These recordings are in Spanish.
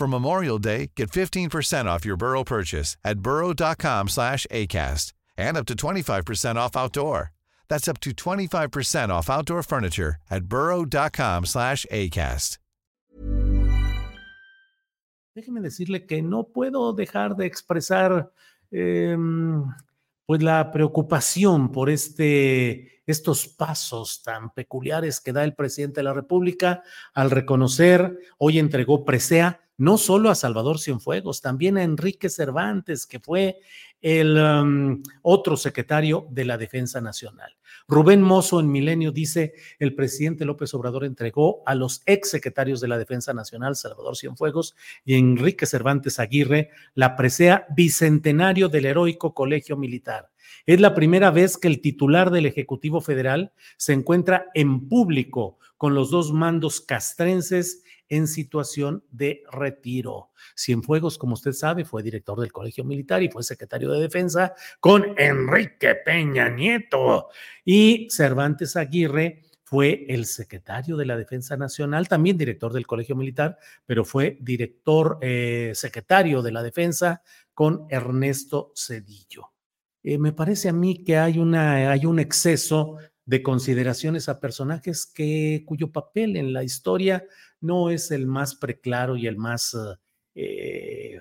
For Memorial Day, get 15% off your Burrow purchase at burrow.com slash ACAST and up to 25% off outdoor. That's up to 25% off outdoor furniture at burrow.com slash ACAST. Déjeme decirle que no puedo dejar de expresar eh, pues la preocupación por este, estos pasos tan peculiares que da el presidente de la República al reconocer, hoy entregó presea no solo a Salvador Cienfuegos, también a Enrique Cervantes, que fue el um, otro secretario de la Defensa Nacional. Rubén Mozo en Milenio dice, el presidente López Obrador entregó a los ex secretarios de la Defensa Nacional, Salvador Cienfuegos y Enrique Cervantes Aguirre, la presea bicentenario del heroico Colegio Militar. Es la primera vez que el titular del Ejecutivo Federal se encuentra en público con los dos mandos castrenses en situación de retiro. Cienfuegos, como usted sabe, fue director del Colegio Militar y fue secretario de Defensa con Enrique Peña Nieto. Y Cervantes Aguirre fue el secretario de la Defensa Nacional, también director del Colegio Militar, pero fue director eh, secretario de la Defensa con Ernesto Cedillo. Eh, me parece a mí que hay, una, hay un exceso de consideraciones a personajes que, cuyo papel en la historia no es el más preclaro y el más eh,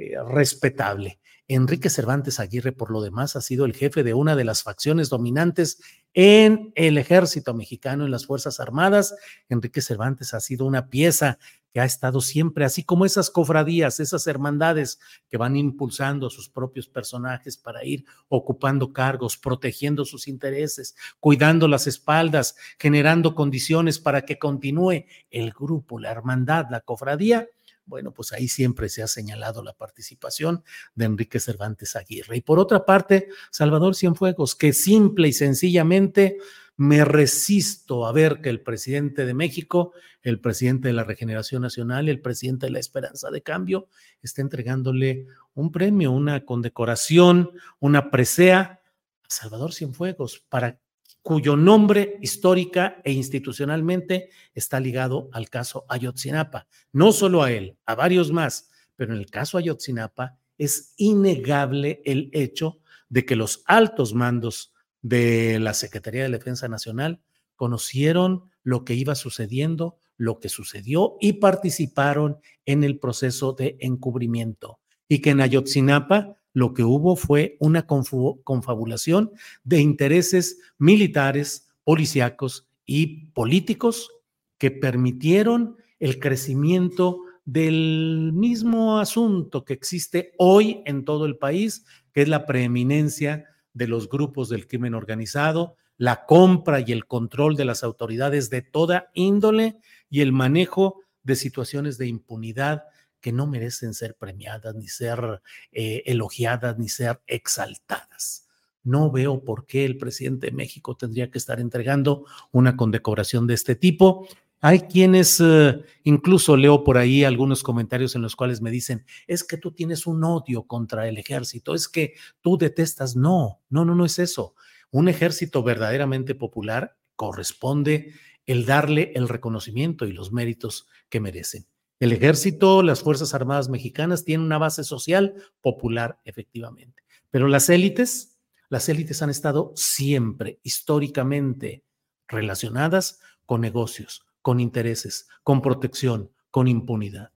eh, respetable. Enrique Cervantes Aguirre, por lo demás, ha sido el jefe de una de las facciones dominantes en el ejército mexicano, en las Fuerzas Armadas. Enrique Cervantes ha sido una pieza que ha estado siempre, así como esas cofradías, esas hermandades que van impulsando a sus propios personajes para ir ocupando cargos, protegiendo sus intereses, cuidando las espaldas, generando condiciones para que continúe el grupo, la hermandad, la cofradía. Bueno, pues ahí siempre se ha señalado la participación de Enrique Cervantes Aguirre. Y por otra parte, Salvador Cienfuegos, que simple y sencillamente me resisto a ver que el presidente de México, el presidente de la Regeneración Nacional y el presidente de la Esperanza de Cambio esté entregándole un premio, una condecoración, una presea a Salvador Cienfuegos, para cuyo nombre histórica e institucionalmente está ligado al caso Ayotzinapa. No solo a él, a varios más, pero en el caso Ayotzinapa es innegable el hecho de que los altos mandos de la Secretaría de Defensa Nacional conocieron lo que iba sucediendo, lo que sucedió y participaron en el proceso de encubrimiento. Y que en Ayotzinapa lo que hubo fue una confabulación de intereses militares, policíacos y políticos que permitieron el crecimiento del mismo asunto que existe hoy en todo el país, que es la preeminencia de los grupos del crimen organizado, la compra y el control de las autoridades de toda índole y el manejo de situaciones de impunidad que no merecen ser premiadas, ni ser eh, elogiadas, ni ser exaltadas. No veo por qué el presidente de México tendría que estar entregando una condecoración de este tipo. Hay quienes, eh, incluso leo por ahí algunos comentarios en los cuales me dicen, es que tú tienes un odio contra el ejército, es que tú detestas. No, no, no, no es eso. Un ejército verdaderamente popular corresponde el darle el reconocimiento y los méritos que merecen. El ejército, las Fuerzas Armadas mexicanas tienen una base social popular, efectivamente. Pero las élites, las élites han estado siempre, históricamente, relacionadas con negocios, con intereses, con protección, con impunidad.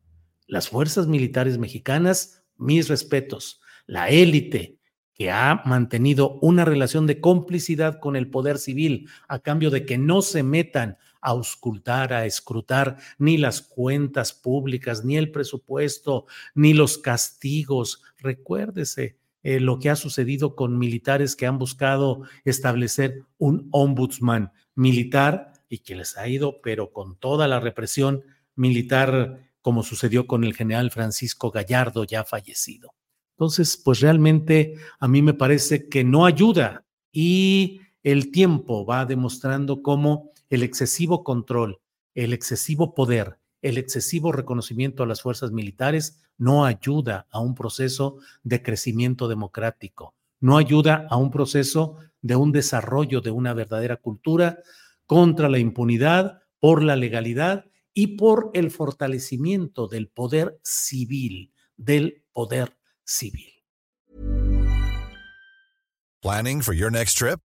Las fuerzas militares mexicanas mis respetos, la élite que ha mantenido una relación de complicidad con el poder civil a cambio de que no se metan a auscultar, a escrutar ni las cuentas públicas, ni el presupuesto, ni los castigos. Recuérdese eh, lo que ha sucedido con militares que han buscado establecer un ombudsman militar y que les ha ido, pero con toda la represión militar, como sucedió con el general Francisco Gallardo, ya fallecido. Entonces, pues realmente a mí me parece que no ayuda y el tiempo va demostrando cómo el excesivo control, el excesivo poder, el excesivo reconocimiento a las fuerzas militares no ayuda a un proceso de crecimiento democrático, no ayuda a un proceso de un desarrollo de una verdadera cultura contra la impunidad, por la legalidad y por el fortalecimiento del poder civil, del poder civil. Planning for your next trip?